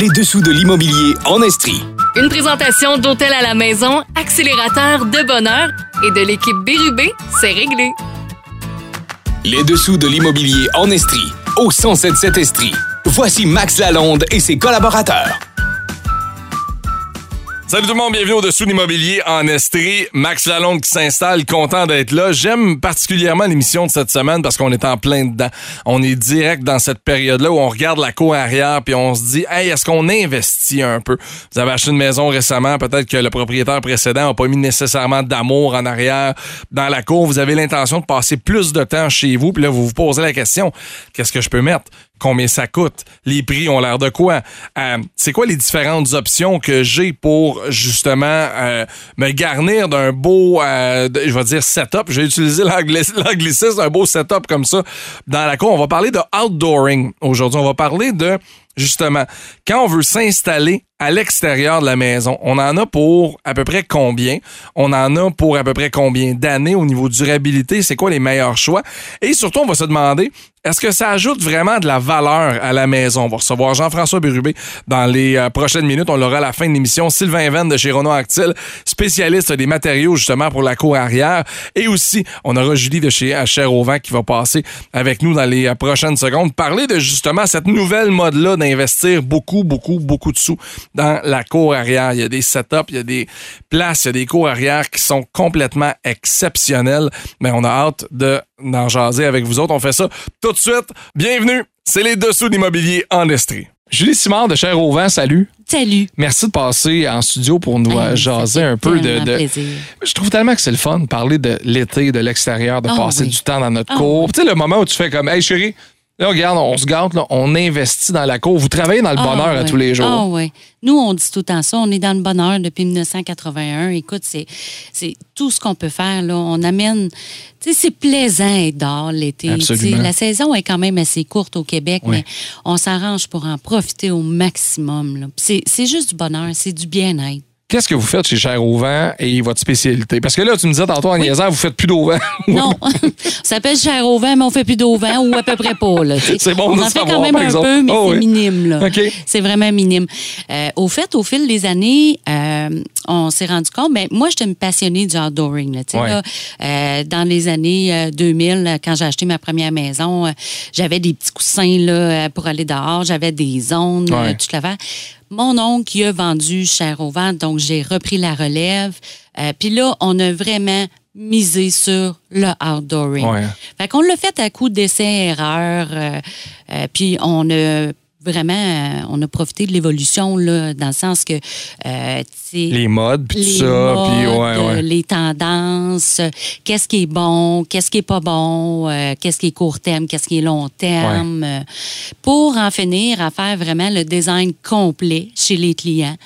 Les dessous de l'immobilier en Estrie. Une présentation d'Hôtel à la maison, accélérateur de bonheur et de l'équipe Bérubé, c'est réglé. Les dessous de l'immobilier en Estrie. Au 1077 Estrie. Voici Max Lalonde et ses collaborateurs. Salut tout le monde, bienvenue au-dessous de l'immobilier en Estrie. Max Lalonde qui s'installe, content d'être là. J'aime particulièrement l'émission de cette semaine parce qu'on est en plein dedans. On est direct dans cette période-là où on regarde la cour arrière puis on se dit, hey, est-ce qu'on investit un peu? Vous avez acheté une maison récemment, peut-être que le propriétaire précédent n'a pas mis nécessairement d'amour en arrière dans la cour. Vous avez l'intention de passer plus de temps chez vous puis là, vous vous posez la question, qu'est-ce que je peux mettre? Combien ça coûte, les prix ont l'air de quoi. Euh, c'est quoi les différentes options que j'ai pour justement euh, me garnir d'un beau, euh, je vais dire setup. J'ai utilisé l'anglicisme, un beau setup comme ça dans la cour. On va parler de outdooring aujourd'hui. On va parler de justement quand on veut s'installer à l'extérieur de la maison. On en a pour à peu près combien? On en a pour à peu près combien d'années au niveau durabilité? C'est quoi les meilleurs choix? Et surtout, on va se demander, est-ce que ça ajoute vraiment de la valeur à la maison? On va recevoir Jean-François Bérubé dans les euh, prochaines minutes. On l'aura à la fin de l'émission. Sylvain Venn de chez Renault Actil, spécialiste des matériaux justement pour la cour arrière. Et aussi, on aura Julie de chez HR Auvent qui va passer avec nous dans les euh, prochaines secondes. Parler de justement cette nouvelle mode-là d'investir beaucoup, beaucoup, beaucoup de sous dans la cour arrière. Il y a des setups, il y a des places, il y a des cours arrière qui sont complètement exceptionnels. Mais on a hâte de d'en jaser avec vous autres. On fait ça tout de suite. Bienvenue, c'est les dessous d'immobilier en Estrie. Julie Simard de Cher Auvent, salut. Salut. Merci de passer en studio pour nous Hey, jaser ça fait un peu de, de-. Je trouve tellement que c'est le fun de parler de l'été, de l'extérieur, de Ah passer oui. du temps dans notre Ah cour. oui. Tu sais, le moment où tu fais comme, hey chérie, là, regarde, on se gâte, là, on investit dans la cour. Vous travaillez dans le Ah, bonheur à tous les jours. Ah oui. Nous, on dit tout le temps ça. On est dans le bonheur depuis 1981. Écoute, c'est, c'est tout ce qu'on peut faire. Là. On amène. Tu sais, c'est plaisant être dehors l'été. Absolument. La saison est quand même assez courte au Québec, Oui. mais on s'arrange pour en profiter au maximum. c'est juste du bonheur, c'est du bien-être. Qu'est-ce que vous faites chez Cher et votre spécialité? Parce que là, tu me disais tantôt en niaisant, vous faites plus d'auvent. Non, ça s'appelle cher au vent, mais on fait plus d'au vent ou à peu près pas. Là. C'est bon on de en fait quand même un exemple. peu, mais Oh c'est oui. minime. Là. C'est vraiment minime. Euh, au fait, au fil des années, euh, on s'est rendu compte, ben, moi, j'étais une passionnée du outdooring. Là, tu sais, Ouais. là, euh, dans les années euh, 2000, euh, quand j'ai acheté ma première maison, j'avais des petits coussins là, pour aller dehors, j'avais des Ouais. euh, tout l'affaire. Mon oncle qui a vendu cher au vent, donc j'ai repris la relève. Euh, Puis là, on a vraiment misé sur le outdooring. Ouais. Fait qu'on l'a fait à coup d'essais-erreurs. euh, euh, puis on a vraiment, euh, on a profité de l'évolution, là, dans le sens que, euh, Les modes, puis tout les ça. Puis, ouais, ouais. les tendances, euh, qu'est-ce qui est bon, qu'est-ce qui est pas bon, euh, qu'est-ce qui est court terme, qu'est-ce qui est long terme, euh, pour en finir à faire vraiment le design complet chez les clients.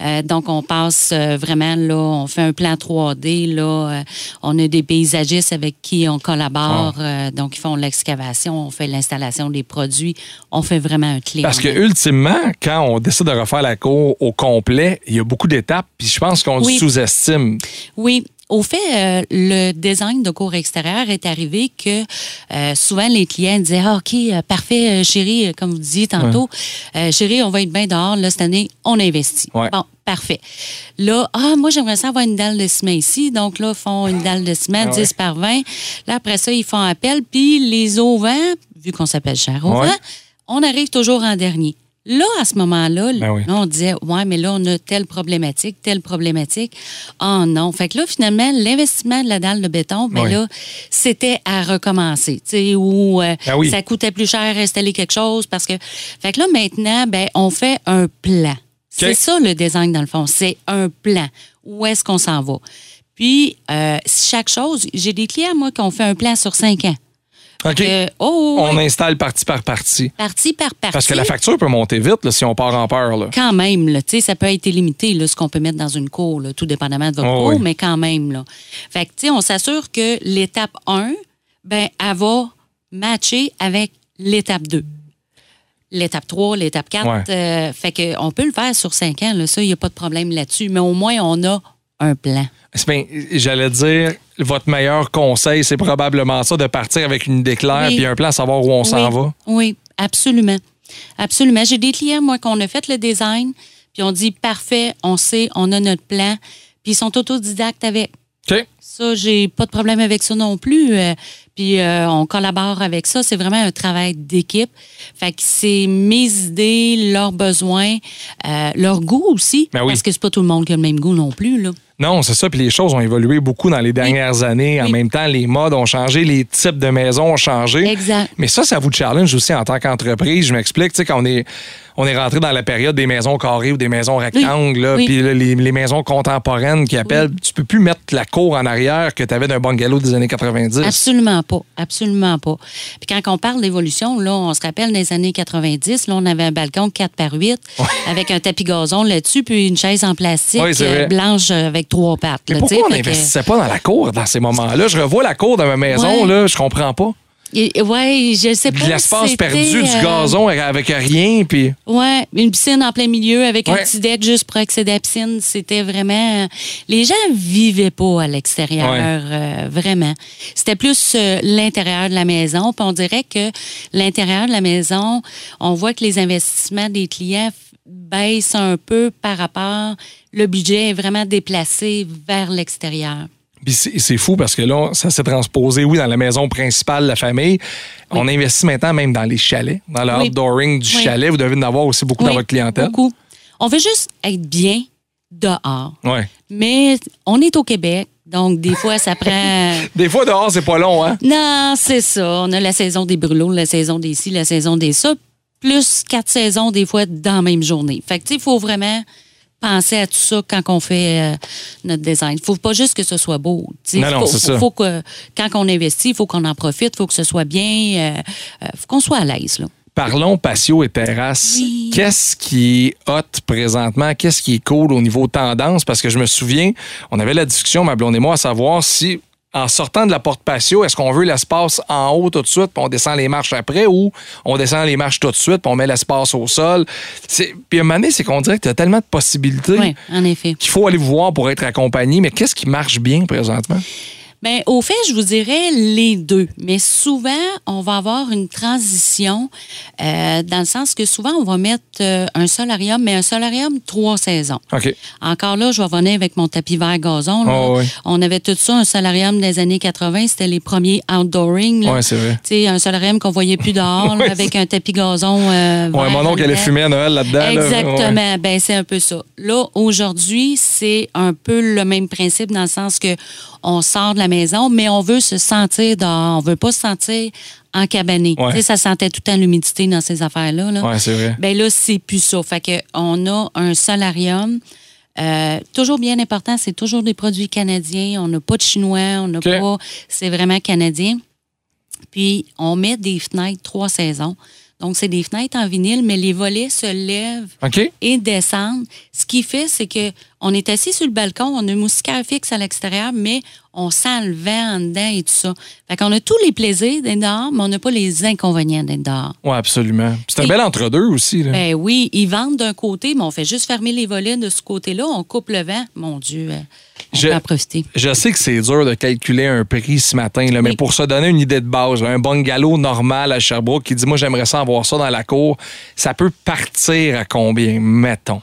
Euh, donc, on passe euh, vraiment, là, on fait un plan 3D, là, euh, on a des paysagistes avec qui on collabore, Ah. euh, donc ils font l'excavation, on fait l'installation des produits, on fait vraiment un clé. Parce que ultimement, quand on décide de refaire la cour au complet, il y a beaucoup d'étapes, puis je pense qu'on Oui. sous-estime. Oui. Au fait, euh, le design de cours extérieur est arrivé que euh, souvent les clients disaient ah, OK, euh, parfait, chérie, comme vous disiez tantôt, euh, chérie, on va être bien dehors, là, cette année, on investit. Ouais. Bon, parfait. Là, ah, moi, j'aimerais ça avoir une dalle de ciment ici. Donc, là, ils font une dalle de ciment, Ah ouais. 10 par 20. Là, après ça, ils font appel. Puis, les auvents, vu qu'on s'appelle cher auvent, Ouais. On arrive toujours en dernier. Là, à ce moment-là, Ben oui. on disait, ouais, mais là, on a telle problématique, telle problématique. Oh non. Fait que là, finalement, l'investissement de la dalle de béton, ben Oui. là, c'était à recommencer. Tu sais, où euh, oui. ça coûtait plus cher à installer quelque chose parce que. Fait que là, maintenant, ben, on fait un plan. C'est ça le design, dans le fond. C'est un plan. Où est-ce qu'on s'en va? Puis, euh, chaque chose, j'ai des clients, moi, qui ont fait un plan sur cinq ans. OK. Euh, oh, on oui. installe partie par partie. partie par partie. Parce que la facture peut monter vite là, si on part en peur. Là. Quand même, là, ça peut être limité, là, ce qu'on peut mettre dans une cour, là, tout dépendamment de votre Oh cour, oui. mais quand même, là. Fait que, on s'assure que l'étape 1, ben, elle va matcher avec l'étape 2. L'étape 3, l'étape 4. Ouais. euh, fait que on peut le faire sur 5 ans, là, ça, il n'y a pas de problème là-dessus, mais au moins, on a un plan. Bien, J'allais dire, votre meilleur conseil, c'est probablement ça, de partir avec une idée claire Oui. puis un plan à savoir où on s'en va. Oui, absolument. Absolument. J'ai des clients, moi, qu'on a fait le design, puis on dit parfait, on sait, on a notre plan, puis ils sont autodidactes avec. Ça, j'ai pas de problème avec ça non plus. Euh, puis euh, on collabore avec ça. C'est vraiment un travail d'équipe. Fait que c'est mes idées, leurs besoins, euh, leur goût aussi. Ben oui. Parce que c'est pas tout le monde qui a le même goût non plus. Là. Non, c'est ça. Puis les choses ont évolué beaucoup dans les dernières années. En Oui. même temps, les modes ont changé, les types de maisons ont changé. Exact. Mais ça, ça vous challenge aussi en tant qu'entreprise. Je m'explique, tu sais, quand on est, on est rentré dans la période des maisons carrées ou des maisons rectangles, Oui. puis les, les maisons contemporaines qui appellent, tu peux plus mettre la cour en arrière que tu avais d'un bungalow des années 90. Absolument pas. Absolument pas. Puis quand on parle d'évolution, là, on se rappelle des années 90, là, on avait un balcon 4 par 8 avec un tapis gazon là-dessus, puis une chaise en plastique Oui, euh, blanche avec trois pattes. Mais pourquoi on que- n'investissait pas dans la cour dans ces moments-là? Je revois la cour de ma maison, Ouais. là, je comprends pas. Ouais, je sais pas. L'espace si perdu du euh, gazon avec rien, puis... Ouais, une piscine en plein milieu avec Ouais. un petit deck juste pour accéder à la piscine, c'était vraiment. Les gens vivaient pas à l'extérieur, Ouais. euh, vraiment. C'était plus euh, l'intérieur de la maison. Puis on dirait que l'intérieur de la maison, on voit que les investissements des clients baissent un peu par rapport. Le budget est vraiment déplacé vers l'extérieur. Puis c'est fou parce que là, ça s'est transposé, oui, dans la maison principale de la famille. On investit maintenant même dans les chalets, dans le Oui. outdooring du Oui. chalet. Vous devez en avoir aussi beaucoup dans Oui, votre clientèle. Beaucoup. On veut juste être bien dehors. Ouais. Mais on est au Québec, donc des fois, ça prend. Des fois, dehors, c'est pas long, hein? Non, c'est ça. On a la saison des brûlots, la saison des ci, la saison des ça, plus quatre saisons des fois dans la même journée. Fait que, tu sais, il faut vraiment penser à tout ça quand on fait euh, notre design. Il faut pas juste que ce soit beau. tu sais. Non, non, faut, c'est faut- ça. faut que, quand on investit, il faut qu'on en profite, il faut que ce soit bien, euh, euh, faut qu'on soit à l'aise. là. Parlons patio et terrasse. Oui. Qu'est-ce qui est hot présentement? Qu'est-ce qui est cool au niveau tendance? Parce que je me souviens, on avait la discussion, ma blonde et moi, à savoir si, en sortant de la porte patio, est-ce qu'on veut l'espace en haut tout de suite, puis on descend les marches après, ou on descend les marches tout de suite, puis on met l'espace au sol? Puis à un moment donné, c'est qu'on dirait que tu as tellement de possibilités Oui, qu'il faut aller vous voir pour être accompagné. Mais qu'est-ce qui marche bien présentement? Ben, au fait, je vous dirais les deux. Mais souvent, on va avoir une transition euh, dans le sens que souvent, on va mettre euh, un solarium, mais un solarium trois saisons. Encore là, je vais revenir avec mon tapis vert gazon. Oh, oui. On avait tout ça, un solarium des années 80. C'était les premiers outdooring. Ouais, c'est vrai. Un solarium qu'on voyait plus dehors, là, avec un tapis gazon. euh, Ouais, mon oncle allait fumer à Noël là-dedans. là. Exactement. Ouais. Ben, c'est un peu ça. Là, aujourd'hui, c'est un peu le même principe dans le sens que on sort de la maison, mais on veut se sentir dehors. On veut pas se sentir. Ouais. Tu sais, ça sentait tout le temps l'humidité dans ces affaires-là. Là. Ouais, c'est vrai. Ben là, c'est plus ça. Fait que on a un solarium. euh, toujours bien important, c'est toujours des produits canadiens. On n'a pas de chinois, on n'a pas. C'est vraiment canadien. Puis, on met des fenêtres trois saisons. Donc, c'est des fenêtres en vinyle, mais les volets se lèvent et descendent. Ce qui fait, c'est que on est assis sur le balcon, on a un moustiquaire fixe à l'extérieur, mais on sent le vent en dedans et tout ça. Fait qu'on a tous les plaisirs d'être dehors, mais on n'a pas les inconvénients d'être dehors. Oui, absolument. C'est un bel entre-deux aussi. Là. Ben oui, ils vendent d'un côté, mais on fait juste fermer les volets de ce côté-là, on coupe le vent. Mon Dieu, euh, on Je- peut en profiter. Je sais que c'est dur de calculer un prix ce matin, là, mais Oui. pour se donner une idée de base, là, un bungalow normal à Sherbrooke qui dit Moi, j'aimerais ça avoir ça dans la cour, ça peut partir à combien, mettons?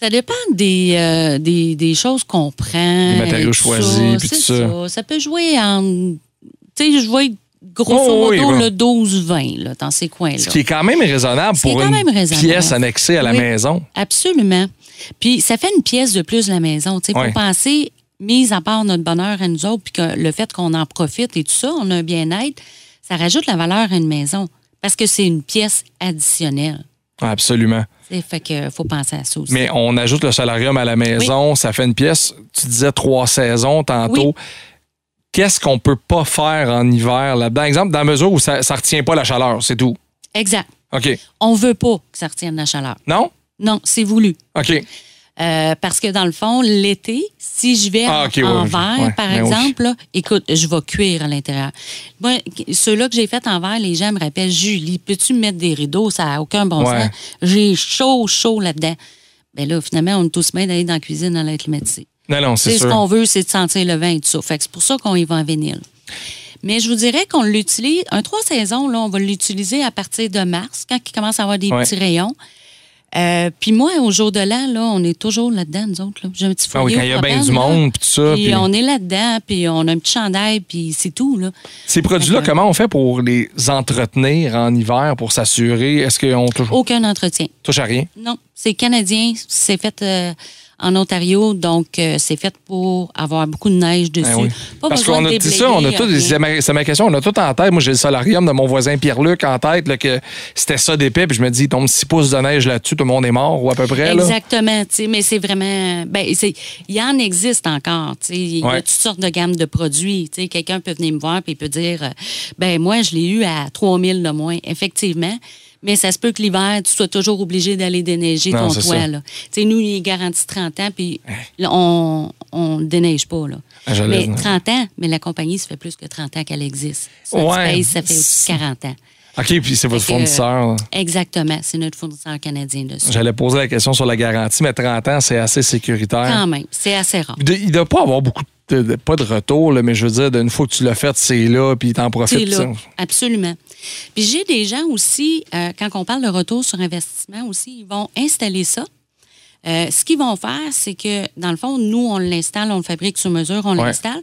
Ça dépend des, euh, des, des choses qu'on prend. Les matériaux choisis, ça. puis tout ça. ça. peut jouer en. Tu sais, je vois grosso Oh, oui, modo le 12-20 là, dans ces coins-là. Ce qui est quand même raisonnable pour une raisonnable. pièce annexée à la Oui. maison. Absolument. Puis ça fait une pièce de plus de la maison. Il faut Ouais. penser, mise à part notre bonheur à nous autres, puis que le fait qu'on en profite et tout ça, on a un bien-être, ça rajoute la valeur à une maison. Parce que c'est une pièce additionnelle. Absolument. Fait que faut penser à ça aussi. Mais on ajoute le solarium à la maison, ça fait une pièce. Tu disais trois saisons tantôt. Oui. Qu'est-ce qu'on peut pas faire en hiver là-dedans? Exemple, dans la mesure où ça ne retient pas la chaleur, c'est tout. Exact. OK. On veut pas que ça retienne la chaleur. Non? Non, c'est voulu. OK. Euh, parce que dans le fond, l'été, si je vais Ah, en, ouais. verre, Ouais, par ben exemple, là, écoute, je vais cuire à l'intérieur. Moi, ceux-là que j'ai fait en verre, les gens me rappellent, Julie, peux-tu me mettre des rideaux? Ça n'a aucun bon Ouais. sens. J'ai chaud, chaud là-dedans. Ben là, finalement, on est tous bien d'aller dans la cuisine dans l'air climatisé. Non, non, c'est ce qu'on veut, c'est de sentir le vin et tout ça. Fait que c'est pour ça qu'on y va en vinyle. Mais je vous dirais qu'on l'utilise, un trois saisons, là, on va l'utiliser à partir de mars, quand il commence à avoir des petits rayons. Euh, puis moi, au jour de l'an, là, on est toujours là-dedans, nous autres. là. J'ai un petit Ah oui, foyer quand il y a bien du monde, puis tout ça. Puis on est là-dedans, puis on a un petit chandail, puis c'est tout. Là. Ces produits-là, comment on fait pour les entretenir en hiver pour s'assurer? Est-ce qu'on touche, Aucun entretien. touche à rien? Non, c'est canadien, c'est fait euh, en Ontario, donc euh, c'est fait pour avoir beaucoup de neige dessus. Ben oui. Pas Parce qu'on a dit ça, on a tout, rien. c'est ma, question, on a tout en tête. Moi, j'ai le solarium de mon voisin Pierre-Luc en tête, là, que c'était ça d'épais, puis je me dis, il tombe 6 pouces de neige là-dessus, tout le monde est mort, ou à peu près. Là. Exactement, tu sais, mais c'est vraiment. Ben, il y en existe encore, tu sais. Il y a toutes sortes de gammes de produits. Tu sais, quelqu'un peut venir me voir et il peut dire, euh, ben moi, je l'ai eu à 3000 de moins, effectivement. Mais ça se peut que l'hiver, tu sois toujours obligé d'aller déneiger Non, ton toit. là. Nous, il est garanti 30 ans, puis là, on ne déneige pas. Là. Ah, mais dire. 30 ans, mais la compagnie, ça fait plus que 30 ans qu'elle existe. Ça, Ouais. ça fait aussi 40 ans. OK, puis c'est votre que, fournisseur. Exactement, c'est notre fournisseur canadien dessus. J'allais poser la question sur la garantie, mais 30 ans, c'est assez sécuritaire. Quand même, c'est assez rare. Il ne doit pas avoir beaucoup de, de- pas de retour, là, mais je veux dire, une fois que tu l'as fait, c'est là, puis t'en profites. Là, absolument. Puis j'ai des gens aussi, euh, quand on parle de retour sur investissement aussi, ils vont installer ça. Euh, ce qu'ils vont faire, c'est que, dans le fond, nous, on l'installe, on le fabrique sur mesure, on Ouais. l'installe.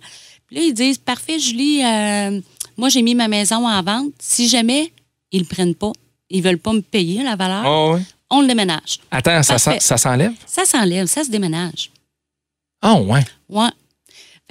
Puis là, ils disent, parfait, Julie, euh, moi, j'ai mis ma maison en vente. Si jamais ils ne le prennent pas, ils ne veulent pas me payer la valeur, Ah on le déménage. Attends, ça, Parfait. s'en- ça s'enlève? Ça s'enlève, ça se déménage. Ah ouais. Ouais.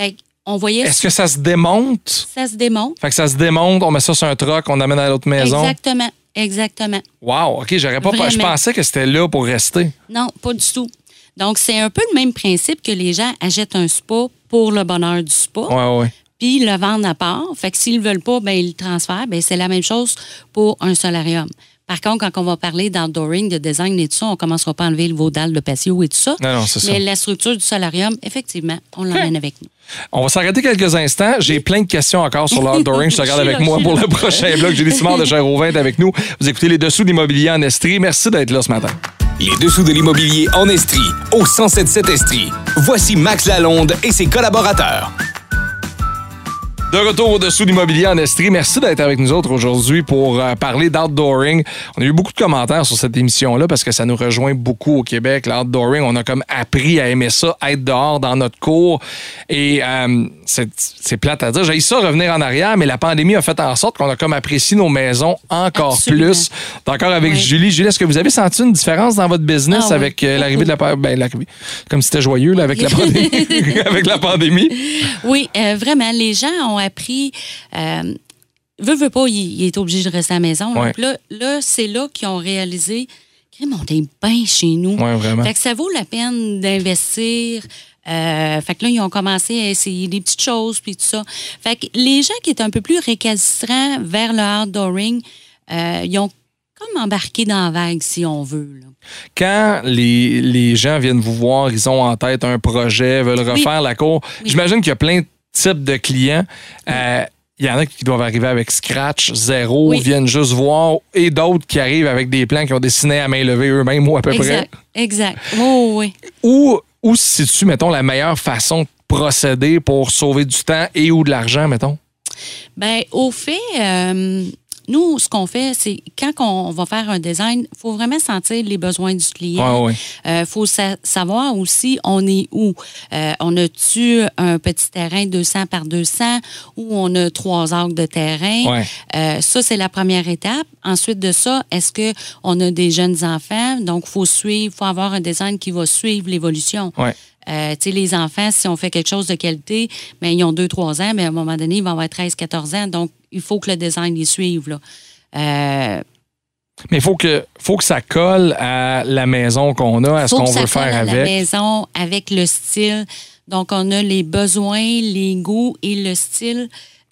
Fait on voyait, Est-ce que ça se démonte? ça se démonte. Fait que ça se démonte, on met ça sur un truck, on amène à l'autre maison. Exactement, exactement. Wow, OK, j'aurais pas Je Vraiment. pensais que c'était là pour rester. Non, pas du tout. Donc, c'est un peu le même principe que les gens achètent un spa pour le bonheur du spa, Ouais, ouais. puis le vendent à part. Fait que s'ils ne veulent pas, ben, ils le transfèrent. Ben, c'est la même chose pour un solarium. Par contre, quand on va parler d'outdooring, de design et tout ça, on ne commencera pas à enlever vos dalles de patio et tout ça. Non, non, c'est ça. Mais la structure du solarium, effectivement, on l'emmène avec nous. On va s'arrêter quelques instants. J'ai plein de questions encore sur l'outdooring. Je te regarde avec moi pour le prochain bloc. Julie Simard de Cher-Auvin est avec nous. Vous écoutez Les Dessous de l'immobilier en Estrie. Merci d'être là ce matin. Les dessous de l'immobilier en Estrie, au 1077 Estrie. Voici Max Lalonde et ses collaborateurs. De retour au-dessous de l'immobilier en Estrie. Merci d'être avec nous autres aujourd'hui pour euh, parler d'outdooring. On a eu beaucoup de commentaires sur cette émission-là parce que ça nous rejoint beaucoup au Québec. L'outdooring, on a comme appris à aimer ça, être dehors dans notre cours. Et euh, c'est plate à dire. J'ai ça revenir en arrière, mais la pandémie a fait en sorte qu'on a comme apprécié nos maisons encore Absolument. plus. Encore avec Oui. Julie. Julie, est-ce que vous avez senti une différence dans votre business Ah avec euh, l'arrivée de la pa- ben, l'arrivée- comme c'était joyeux là, avec la pandémie? avec la pandémie? Oui, vraiment, les gens ont appris. Euh, veut, veut pas, il, il est obligé de rester à la maison. Ouais. Donc là, là c'est là qu'ils ont réalisé on est bien chez nous. Ouais, vraiment. Fait que ça vaut la peine d'investir. Euh, fait que là, ils ont commencé à essayer des petites choses, puis tout ça. Fait que les gens qui étaient un peu plus récalcitrants vers le outdooring, euh, ils ont comme embarqué dans la vague, si on veut. là. quand les, les gens viennent vous voir, ils ont en tête un projet, veulent refaire la cour, Oui. j'imagine qu'il y a plein de types de clients. Euh, il y en a qui doivent arriver avec scratch, zéro, Oui. viennent juste voir, et d'autres qui arrivent avec des plans qui ont dessiné à main levée eux-mêmes ou à peu Exact, exact. Oui, oui, près. Où, où se situe, mettons, la meilleure façon de procéder pour sauver du temps et ou de l'argent, mettons? Ben, au fait, euh, nous, ce qu'on fait, c'est quand on va faire un design, il faut vraiment sentir les besoins du client. Ouais, Il ouais. faut sa- savoir aussi on est où. Euh, on a-tu un petit terrain 200 par 200 ou on a trois arcs de terrain? Ouais. Euh, ça, c'est la première étape. Ensuite de ça, est-ce que on a des jeunes enfants? Donc, il faut suivre, faut avoir un design qui va suivre l'évolution. Ouais. Euh, tu sais, les enfants, si on fait quelque chose de qualité, ben, ils ont 2-3 ans, mais à un moment donné, ils vont avoir 13-14 ans. Donc, il faut que le design les suive. Là. Euh, Mais il faut que, faut que ça colle à la maison qu'on a, à ce qu'on veut faire à la avec. maison, avec le style. Donc, on a les besoins, les goûts et le style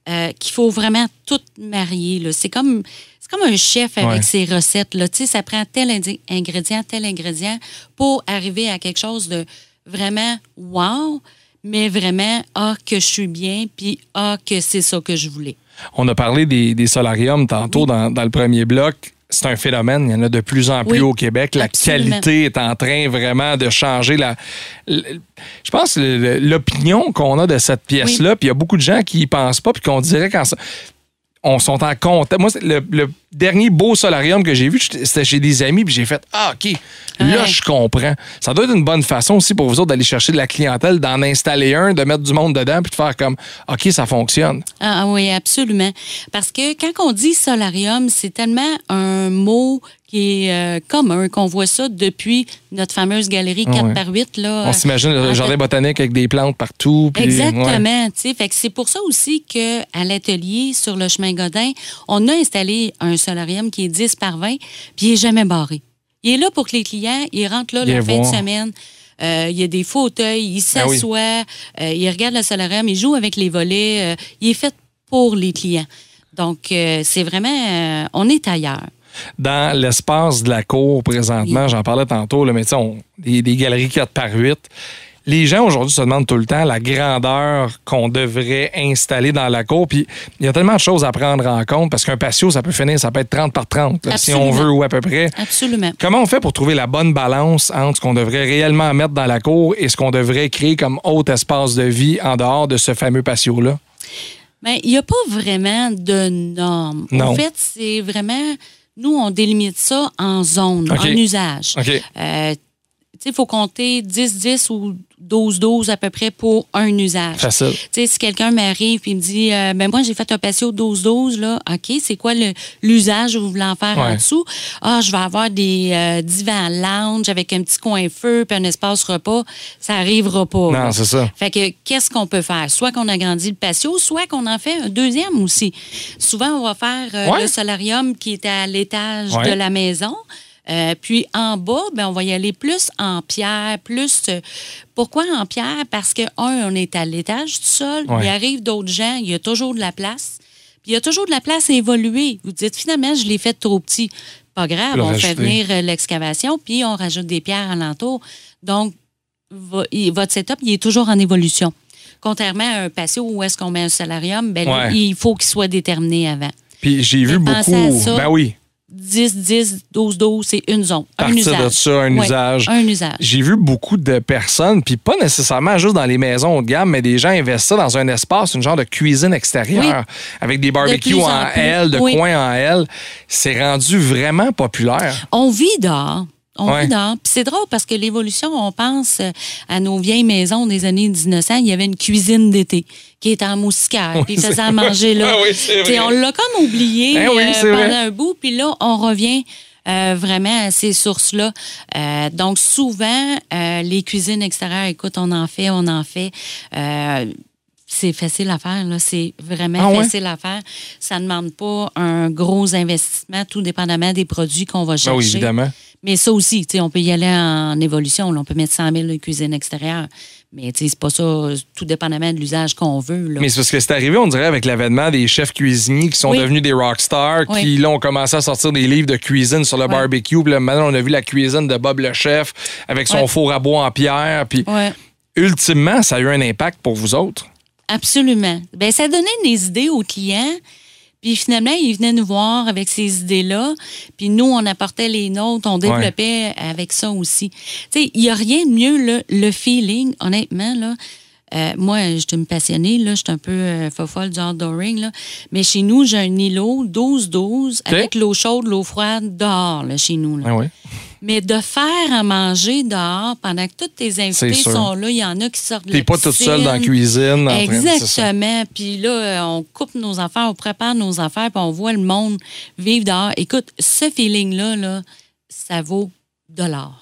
euh, qu'il faut vraiment tout marier. C'est comme, comme un chef avec Ouais. ses recettes. Là. Ça prend tel ingrédient, tel ingrédient pour arriver à quelque chose de vraiment wow, mais vraiment, ah, que je suis bien, puis ah, que c'est ça que je voulais. On a parlé des, des solariums tantôt dans, dans le premier bloc. c'est un phénomène. Il y en a de plus en plus Oui, au Québec. La absolument. qualité est en train vraiment de changer. La, je pense l'opinion qu'on a de cette pièce-là, puis il y a beaucoup de gens qui y pensent pas, puis qu'on dirait quand ça- on sont en compte. Moi, le, le dernier beau solarium que j'ai vu, c'était chez des amis, puis j'ai fait Ah, OK, là, Ouais. je comprends. Ça doit être une bonne façon aussi pour vous autres d'aller chercher de la clientèle, d'en installer un, de mettre du monde dedans, puis de faire comme OK, ça fonctionne. Ah oui, absolument. Parce que quand on dit solarium, c'est tellement un mot qui est euh, commun, qu'on voit ça depuis notre fameuse galerie 4 Ah Ouais. par 8 Là, On s'imagine le jardin botanique avec des plantes partout. puis-. Exactement. Fait que c'est pour ça aussi qu'à l'atelier sur le chemin Godin, on a installé un solarium qui est 10 par 20, puis il n'est jamais barré. Il est là pour que les clients, ils rentrent là Viens la fin voir. de semaine. Euh, il y a des fauteuils, ils Ah oui. s'assoient, euh, ils regardent le solarium, ils jouent avec les volets. il est fait pour les clients. Donc, c'est vraiment... on est ailleurs. Dans l'espace de la cour présentement, j'en parlais tantôt, là, mais tu sais, des, galeries 4 par 8. Les gens aujourd'hui se demandent tout le temps la grandeur qu'on devrait installer dans la cour. Puis il y a tellement de choses à prendre en compte parce qu'un patio, ça peut finir, ça peut être 30 par 30, là, si on veut, ou à peu près. Absolument. Comment on fait pour trouver la bonne balance entre ce qu'on devrait réellement mettre dans la cour et ce qu'on devrait créer comme autre espace de vie en dehors de ce fameux patio-là? Mais il n'y a pas vraiment de normes. Non. En fait, c'est vraiment. Nous, on délimite ça en zone, en usage. OK. Euh, il faut compter 10-10 ou 12-12 à peu près pour un usage. Facile. Tu sais, si quelqu'un m'arrive et me dit, euh, ben moi, j'ai fait un patio 12-12, là, OK, c'est quoi l'usage que vous voulez en faire en dessous? Ah, je vais avoir des euh, divans lounge avec un petit coin feu puis un espace repas. Ça arrivera pas. Non, c'est ça. Fait que qu'est-ce qu'on peut faire? Soit qu'on agrandit le patio, soit qu'on en fait un deuxième aussi. Souvent, on va faire euh, Ouais. le solarium qui est à l'étage Ouais. de la maison. Euh, puis en bas, ben, on va y aller plus en pierre, plus. euh, pourquoi en pierre? Parce que, un, on est à l'étage du sol. Ouais. Il arrive d'autres gens, il y a toujours de la place. Puis il y a toujours de la place à évoluer. Vous dites, finalement, je l'ai fait trop petit. Pas grave, on fait venir euh, l'excavation, puis on rajoute des pierres alentour. Donc, votre setup, il est toujours en évolution. Contrairement à un patio où est-ce qu'on met un solarium, ben, Ouais. il faut qu'il soit déterminé avant. Puis j'ai vu beaucoup. ça. Ben oui. 10, 10, 12, 12, c'est une zone. Un Partir usage. de ça, un Ouais, usage. Un usage. J'ai vu beaucoup de personnes, puis pas nécessairement juste dans les maisons haut de gamme, mais des gens investir dans un espace, une genre de cuisine extérieure, avec des barbecues en. L, de Oui. coins en L. C'est rendu vraiment populaire. On vit dehors. On Ouais. vit dehors. Puis c'est drôle parce que l'évolution, on pense euh, à nos vieilles maisons des années 1900. Il y avait une cuisine d'été qui était en moustiquaire. puis ils faisaient à manger là. Ah oui. On l'a comme oublié Ben oui, euh, pendant vrai. un bout. Puis là, on revient euh, vraiment à ces sources-là. Euh, donc, souvent, euh, les cuisines extérieures, écoute, on en fait, on en fait. C'est facile à faire, là. C'est vraiment Ah ouais? facile à faire. Ça ne demande pas un gros investissement, tout dépendamment des produits qu'on va chercher. Ah oui, évidemment. Mais ça aussi, tu sais, on peut y aller en évolution. là. On peut mettre 100 000 de cuisine extérieure. Mais tu sais, c'est pas ça, tout dépendamment de l'usage qu'on veut. Là. Mais c'est parce que c'est arrivé, on dirait, avec l'avènement des chefs cuisiniers qui sont Oui. devenus des rockstars, Oui. qui là ont commencé à sortir des livres de cuisine sur le barbecue. Puis là, maintenant, on a vu la cuisine de Bob le chef avec son four à bois en pierre. Puis ultimement, ça a eu un impact pour vous autres. Absolument. Ben, ça donnait des idées aux clients. Puis finalement, ils venaient nous voir avec ces idées-là. Puis nous, on apportait les nôtres, on développait avec ça aussi. Tu sais, il n'y a rien de mieux, là, le feeling, honnêtement, là. Euh, moi, je suis une passionnée, là, je suis un peu euh, fofolle du outdooring, là. Mais chez nous, j'ai un îlot 12-12 avec l'eau chaude, l'eau froide dehors, là, chez nous. là. Ah. Mais de faire à manger dehors pendant que tous tes invités sont là, il y en a qui sortent de T'es pas toute seule dans la cuisine. en. Exactement. Puis là, euh, on coupe nos affaires, on prépare nos affaires, puis on voit le monde vivre dehors. Écoute, ce feeling-là, là, ça vaut.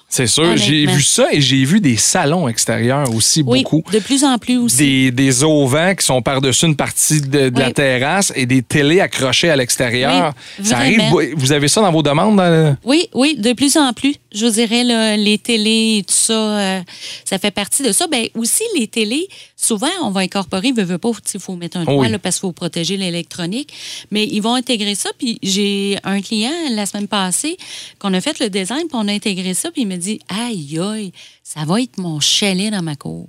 C'est sûr, j'ai vu ça et j'ai vu des salons extérieurs aussi Oui, beaucoup. de plus en plus aussi. Des, des auvents qui sont par-dessus une partie de, de la terrasse et des télés accrochées à l'extérieur. Oui, ça arrive. Vous avez ça dans vos demandes? dans le- Oui, oui, de plus en plus. Je vous dirais, là, les télés et tout ça, euh, ça fait partie de ça. Ben aussi, les télés, souvent, on va incorporer, veut, veut pas, il faut mettre un Oui. là, parce qu'il faut protéger l'électronique. Mais ils vont intégrer ça. Puis j'ai un client la semaine passée qu'on a fait le design, puis on a intégré ça, puis il me dit Aïe, aïe, ça va être mon chalet dans ma cour.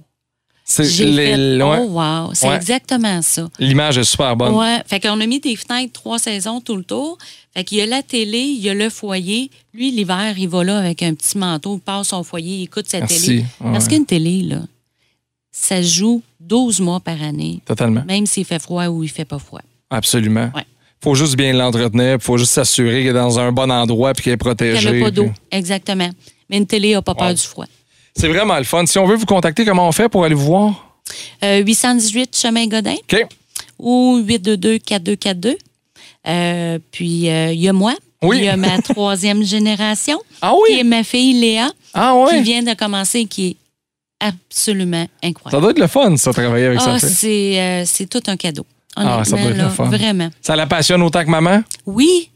C'est les- oh wow, c'est Ouais. exactement ça. L'image est super bonne. Ouais, fait qu'on a mis des fenêtres trois saisons tout le tour. Fait qu'il y a la télé, il y a le foyer. Lui, l'hiver, il va là avec un petit manteau, il passe son foyer, il écoute sa Merci. télé. Ouais. Parce qu'une télé, là, ça joue 12 mois par année, Totalement. même s'il fait froid ou il fait pas froid. Absolument. Ouais. Faut juste bien l'entretenir, faut juste s'assurer qu'elle est dans un bon endroit puis qu'elle est Il protégée. n'y a pas d'eau, puis- exactement. Mais une télé n'a pas peur du froid. C'est vraiment le fun. Si on veut vous contacter, comment on fait pour aller vous voir? Euh, 818 Chemin Godin OK. ou 822-4242. Euh, puis, euh, il y a moi. Oui. Il y a ma troisième génération, Ah qui est oui? ma fille Léa. Ah qui oui? vient de commencer, qui est absolument Ça incroyable. doit être le fun, ça, travailler avec Ah, fille. c'est euh, c'est tout un cadeau. Ah, ça doit être là, le fun. vraiment. Ça la passionne autant que maman? Oui.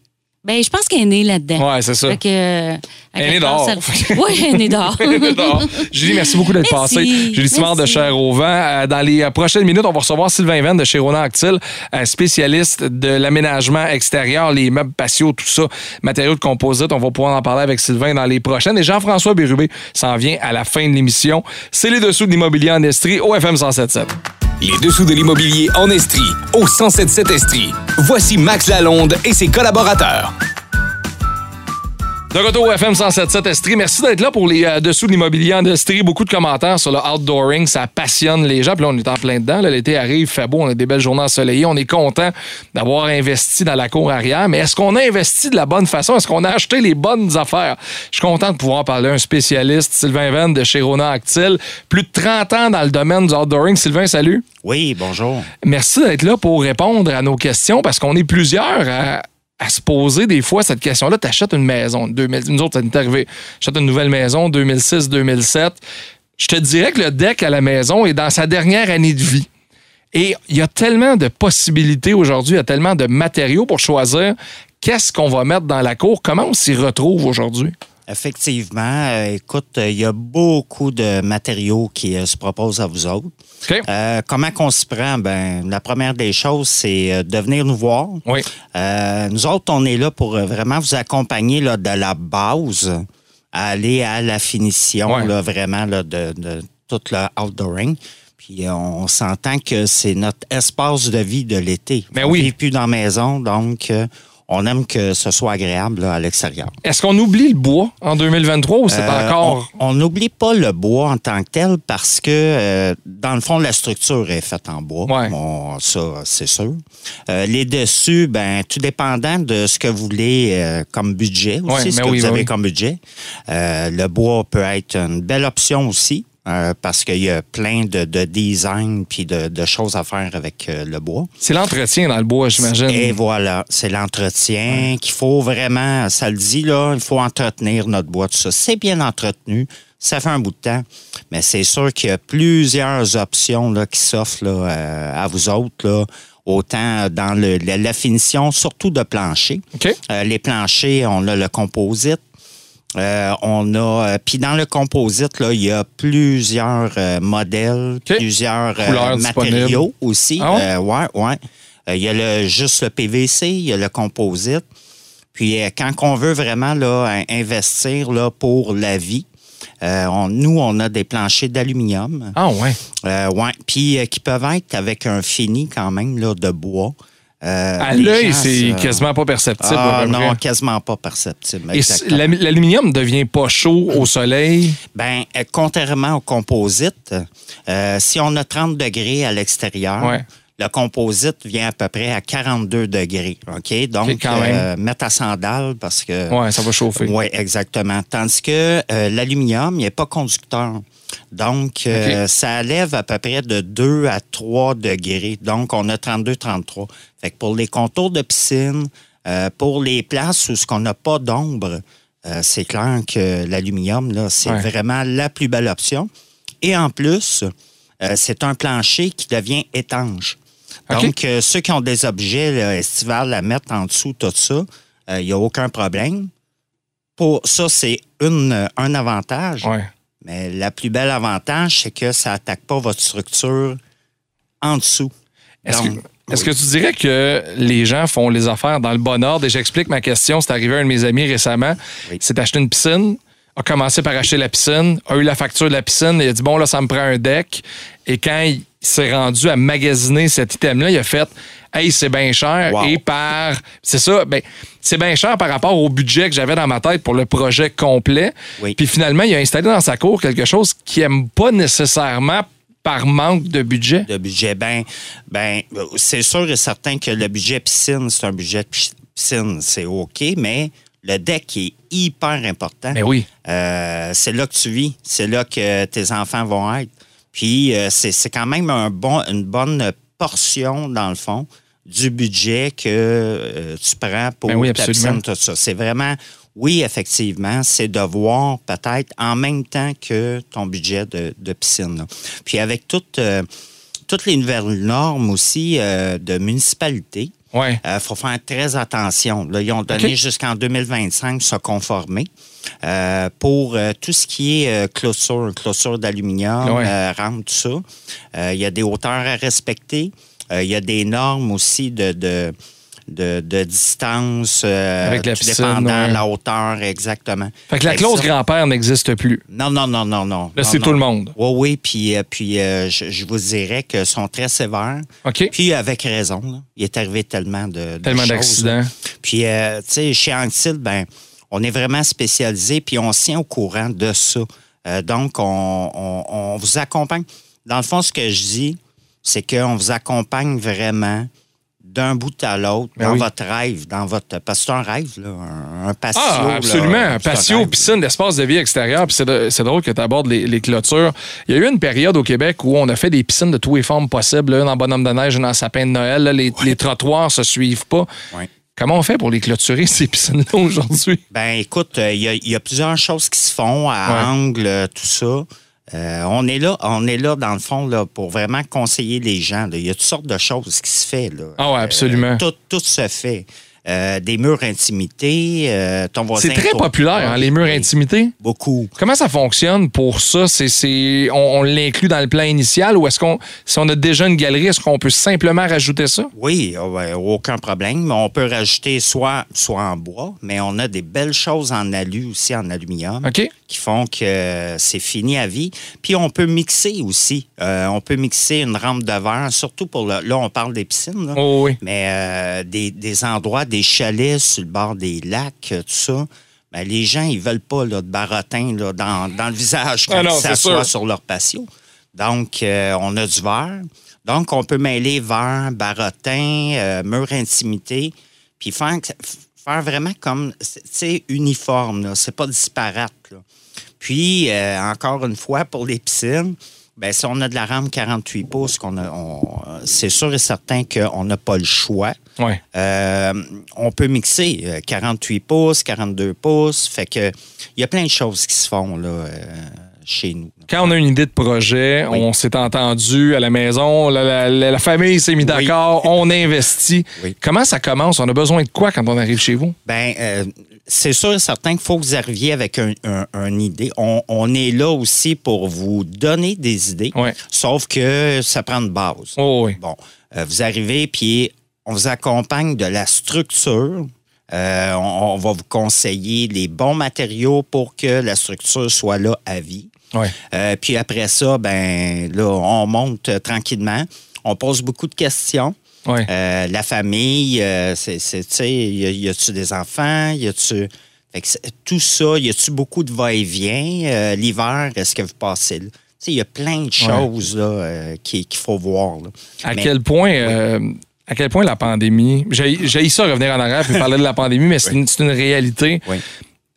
Ben, je pense qu'elle est née là-dedans. Ouais, c'est ça. Fait que, euh, Elle est dehors. part, ça le- Oui, elle est née dehors. Non. Julie, merci beaucoup d'être passée. Julie Simard de. Cher au vent. Euh, Dans les euh, prochaines minutes, on va recevoir Sylvain Venn de chez Ronan Actil, spécialiste de l'aménagement extérieur, les meubles patios, tout ça, matériaux de composite. On va pouvoir en parler avec Sylvain dans les prochaines. Et Jean-François Bérubé s'en vient à la fin de l'émission. C'est les dessous de l'immobilier en Estrie au FM 107.7. Les dessous de l'immobilier en Estrie, au 1077 Estrie. Voici Max Lalonde et ses collaborateurs. De retour au FM 107.7 Estrie. Merci d'être là pour les euh, dessous de l'immobilier en Estrie. Beaucoup de commentaires sur le outdooring. Ça passionne les gens. Puis là, on est en plein dedans. L'été arrive, fait beau. On a des belles journées ensoleillées. On est content d'avoir investi dans la cour arrière. Mais est-ce qu'on a investi de la bonne façon? Est-ce qu'on a acheté les bonnes affaires? Je suis content de pouvoir parler à un spécialiste, Sylvain Venn de chez Rona Actil. Plus de 30 ans dans le domaine du outdooring. Sylvain, salut. Oui, bonjour. Merci d'être là pour répondre à nos questions parce qu'on est plusieurs à, à se poser des fois cette question-là. Tu achètes une maison. 2000, nous autres, ça nous est arrivé. Une nouvelle maison 2006-2007. Je te dirais que le deck à la maison est dans sa dernière année de vie. Et il y a tellement de possibilités aujourd'hui, il y a tellement de matériaux pour choisir qu'est-ce qu'on va mettre dans la cour, comment on s'y retrouve aujourd'hui? Effectivement, euh, écoute, euh, il y a beaucoup de matériaux qui euh, se proposent à vous autres. Euh, comment qu'on s'y prend? Ben, la première des choses, c'est de venir nous voir. Oui. Nous autres, on est là pour vraiment vous accompagner là, de la base à aller à la finition, là, vraiment, là, de, de tout le outdooring. Puis on s'entend que c'est notre espace de vie de l'été. Ben on oui. vit plus dans la maison, donc on aime que ce soit agréable là, à l'extérieur. Est-ce qu'on oublie le bois en 2023 ou c'est Euh, encore. On n'oublie pas le bois en tant que tel parce que, euh, dans le fond, la structure est faite en bois. Ouais. Bon, ça, c'est sûr. Euh, les dessus, ben, tout dépendant de ce que vous voulez comme budget aussi, Ouais, ce ben que oui, vous avez oui. comme budget. Le bois peut être une belle option aussi. Euh, parce qu'il y a plein de, de design puis de, de choses à faire avec euh, le bois. C'est l'entretien dans le bois, j'imagine. Et voilà, c'est l'entretien qu'il faut vraiment, ça le dit là, il faut entretenir notre bois, tout ça. C'est bien entretenu, ça fait un bout de temps, mais c'est sûr qu'il y a plusieurs options là, qui s'offrent là, euh, à vous autres, là, autant dans le, la, la finition, surtout de plancher. Euh, les planchers, on a le composite. Euh, on a, euh, puis dans le composite, là, il y a plusieurs euh, modèles, plusieurs matériaux aussi. Ah ouais? Ouais, Il y a le, juste le PVC, il y a le composite. Puis quand on veut vraiment là, in- investir là, pour la vie, euh, on- nous, on a des planchers d'aluminium. Ah, ouais. Euh, ouais. Puis euh, qui peuvent être avec un fini quand même là, de bois. Euh, À l'œil, c'est quasiment pas perceptible. ah, non, quasiment pas perceptible. L'aluminium ne devient pas chaud au soleil? Ben, euh, contrairement au composite, euh, si on a 30 degrés à l'extérieur, Ouais. le composite vient à peu près à 42 degrés. OK? Donc, Ok, quand même. mettre à sandales parce que. Ouais, ça va chauffer. Oui, exactement. Tandis que l'aluminium, il n'est pas conducteur. Donc, euh, ça lève à peu près de 2 à 3 degrés. Donc, on a 32-33. Fait que pour les contours de piscine, euh, pour les places où ce qu'on n'a pas d'ombre, euh, c'est clair que l'aluminium, là, c'est Ouais. vraiment la plus belle option. Et en plus, c'est un plancher qui devient étanche. Donc, ceux qui ont des objets là, estivales à mettre en dessous, tout ça, il n'y a aucun problème. Pour ça, c'est un avantage. Ouais. Mais la plus belle avantage, c'est que ça n'attaque pas votre structure en dessous. Est-ce que, est-ce que tu dirais que les gens font les affaires dans le bon ordre? Et j'explique ma question. C'est arrivé à un de mes amis récemment. Oui. C'est acheté une piscine, a commencé par acheter la piscine, a eu la facture de la piscine, il a dit bon là ça me prend un deck. Et quand il s'est rendu à magasiner cet item-là, il a fait Hey, c'est bien cher. Wow. Et par. C'est ça, ben, c'est bien cher par rapport au budget que j'avais dans ma tête pour le projet complet. Oui. Puis finalement, il a installé dans sa cour quelque chose qu'il n'aime pas nécessairement par manque de budget. de budget. Ben, ben, c'est sûr et certain que le budget piscine, c'est un budget piscine, c'est OK, mais le deck est hyper important. Mais oui. Euh, c'est là que tu vis, c'est là que tes enfants vont être. Puis euh, c'est c'est quand même un bon, une bonne portion, dans le fond, du budget que euh, tu prends pour Ben oui, tout ça. C'est vraiment, oui, effectivement, c'est de voir peut-être en même temps que ton budget de, de piscine. là. Puis avec toutes, euh, toutes les nouvelles normes aussi euh, de Ouais. il faut faire très attention. Là, ils ont donné jusqu'en 2025 se conformer euh, pour euh, tout ce qui est euh, clôture, clôture d'aluminium, Ouais. euh, rampe, tout ça. Euh, Il y a des hauteurs à respecter. Euh, Il y a des normes aussi de, de, de, de distance, euh, Avec la tout piscine, dépendant ouais. la hauteur, exactement. Fait que la clause ça- grand-père n'existe plus. Non, non, non, non, non. Là, Non, c'est non. tout le monde. Oui, oui, puis, euh, puis euh, je, je vous dirais qu'ils sont très sévères. OK. Puis avec raison. là. Il est arrivé tellement de, de Tellement choses, d'accidents. là. Puis, euh, tu sais, chez Anctil, ben, on est vraiment spécialisé, puis on se tient au courant de ça. Donc, on, on- on vous accompagne. Dans le fond, ce que je dis, c'est qu'on vous accompagne vraiment d'un bout à l'autre, Ben dans oui. votre rêve, dans votre... Parce que c'est un rêve, là, un, un patio. Ah, absolument. un Patio, rêve. piscine, l'espace de vie extérieur. Puis c'est drôle que tu abordes les, les clôtures. Il y a eu une période au Québec où on a fait des piscines de toutes les formes possibles. là, Une en bonhomme de neige, une en sapin de Noël. là, les, les trottoirs se suivent pas. Comment on fait pour les clôturer, ces piscines-là, aujourd'hui? Ben écoute, euh, il y, y a plusieurs choses qui se font à angle, euh, tout ça. Euh, on est là, on est là dans le fond là pour vraiment conseiller les gens. là. Il y a toutes sortes de choses qui se fait là. Ah ouais, absolument. Euh, tout, tout se fait. Euh, des murs intimidés, euh, ton voisin. C'est très populaire, hein, les murs Oui, intimidés. Beaucoup. Comment ça fonctionne pour ça? C'est, on, on l'inclut dans le plan initial ou est-ce qu'on, si on a déjà une galerie, est-ce qu'on peut simplement rajouter ça? Oui, ah ouais, aucun problème. On peut rajouter soit, soit en bois, mais on a des belles choses en alu aussi, en aluminium. OK? Qui font que c'est fini à vie. Puis on peut mixer aussi. Euh, on peut mixer une rampe de verre, surtout pour le. Là, on parle des piscines, là. Oh oui. mais euh, des, des endroits, des chalets sur le bord des lacs, euh, tout ça. Ben, les gens, ils veulent pas là, de barotin là, dans, dans le visage quand Ah non, ils c'est s'assoient sur leur patio. Donc, euh, on a du verre. Donc, on peut mêler verre, barotin, mur intimité, puis faire, faire vraiment comme, sais, uniforme. C'est pas disparate. là. Puis, euh, encore une fois, pour les piscines, ben, si on a de la rampe 48 pouces, qu'on a, on- c'est sûr et certain qu'on n'a pas le choix. Ouais. Euh, on peut mixer euh, 48 pouces, 42 pouces. Fait que il y a plein de choses qui se font là, euh, chez nous. Quand on a une idée de projet, Oui. on s'est entendu à la maison, la, la- la- la famille s'est mis d'accord, on investit. Oui. Comment ça commence? On a besoin de quoi quand on arrive chez vous? Ben, euh, c'est sûr et certain qu'il faut que vous arriviez avec un, un- une idée. On, on est là aussi pour vous donner des idées, sauf que ça prend une base. Oh. Bon, euh, vous arrivez, puis on vous accompagne de la structure. Euh, on, on va vous conseiller les bons matériaux pour que la structure soit là à vie. Ouais. Euh, puis après ça, ben là, on monte euh, tranquillement. On pose beaucoup de questions. Ouais. Euh, la famille, euh, c'est, c'est, y, a- y a-tu des enfants? Y a-tu. Fait que c'est- tout ça, y a-tu beaucoup de va-et-vient? L'hiver, est-ce que vous passez là? Tu sais, il y a plein de choses là, qui- qu'il faut voir. là. À Mais- quel point. à quel point la pandémie. J'ai j'ai ça revenir en arrière puis parler de la pandémie, mais c'est une, c'est une réalité. Oui.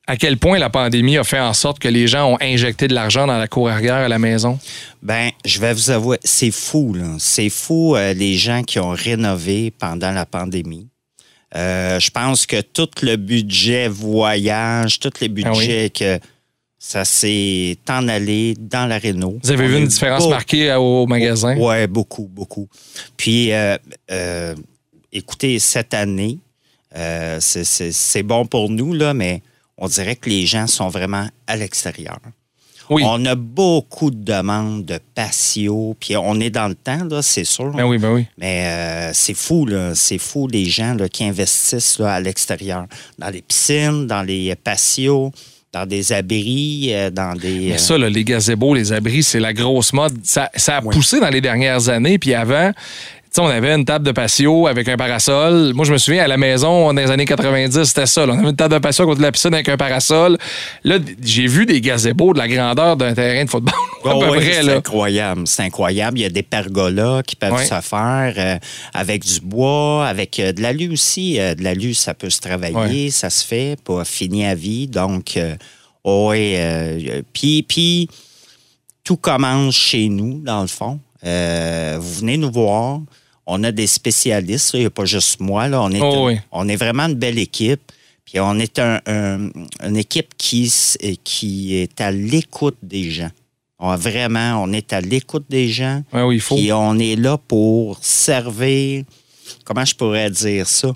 À quel point la pandémie a fait en sorte que les gens ont injecté de l'argent dans la cour arrière à la maison? Ben, je vais vous avouer, c'est fou, là. C'est fou, euh, les gens qui ont rénové pendant la pandémie. Euh, je pense que tout le budget voyage, tous les Ah oui. budgets que ça s'est en allé dans la réno. Vous avez On vu une différence beaucoup- marquée euh, au magasin? Oui, beaucoup, beaucoup. Puis, euh, écoutez, cette année, c'est bon pour nous, là, mais on dirait que les gens sont vraiment à l'extérieur. Oui. On a beaucoup de demandes de patio, puis on est dans le temps, là, c'est sûr. Ben oui, ben oui. Mais euh, c'est fou, là. C'est fou les gens là, qui investissent là, à l'extérieur, dans les piscines, dans les patios, dans des abris, euh, dans des. Mais euh, ça, là, les gazebos, les abris, c'est la grosse mode. Ça, ça a poussé dans les dernières années. Puis avant, on avait une table de patio avec un parasol. Moi, je me souviens, à la maison, dans les années 90, c'était ça. là. On avait une table de patio de la piscine avec un parasol. Là, j'ai vu des gazebos de la grandeur d'un terrain de football. Oh oui, c'est incroyable. C'est incroyable. Il y a des pergolas qui peuvent se faire euh, avec du bois, avec euh, de l'alu aussi. Euh, de l'alu, ça peut se travailler, ça se fait, pas fini à vie. Donc, euh, oui. euh, puis, puis, tout commence chez nous, dans le fond. Vous venez nous voir. On a des spécialistes. Il n'y a pas juste moi. Là. On, est Oh oui. on est vraiment une belle équipe. Puis on est un- un- une équipe qui, s- qui est à l'écoute des gens. On a vraiment, on est à l'écoute des gens. Ouais, oui, il faut. Puis on est là pour servir, comment je pourrais dire ça?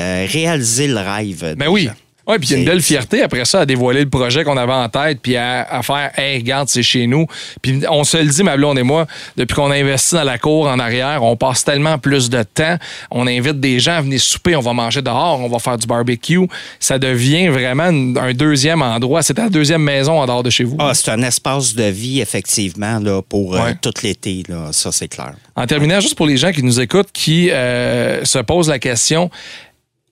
Euh, réaliser le rêve. Ben oui. gens. Oui, puis il y a une belle fierté après ça à dévoiler le projet qu'on avait en tête, puis à, à faire, hey, regarde, c'est chez nous. Puis on se le dit, ma blonde et moi, depuis qu'on a investi dans la cour en arrière, on passe tellement plus de temps. On invite des gens à venir souper, on va manger dehors, on va faire du barbecue. Ça devient vraiment un deuxième endroit. C'est ta deuxième maison en dehors de chez vous. Ah, c'est un espace de vie, effectivement, là, pour euh, Ouais. tout l'été. là. Ça, c'est clair. En terminant, juste pour les gens qui nous écoutent, qui euh, se posent la question,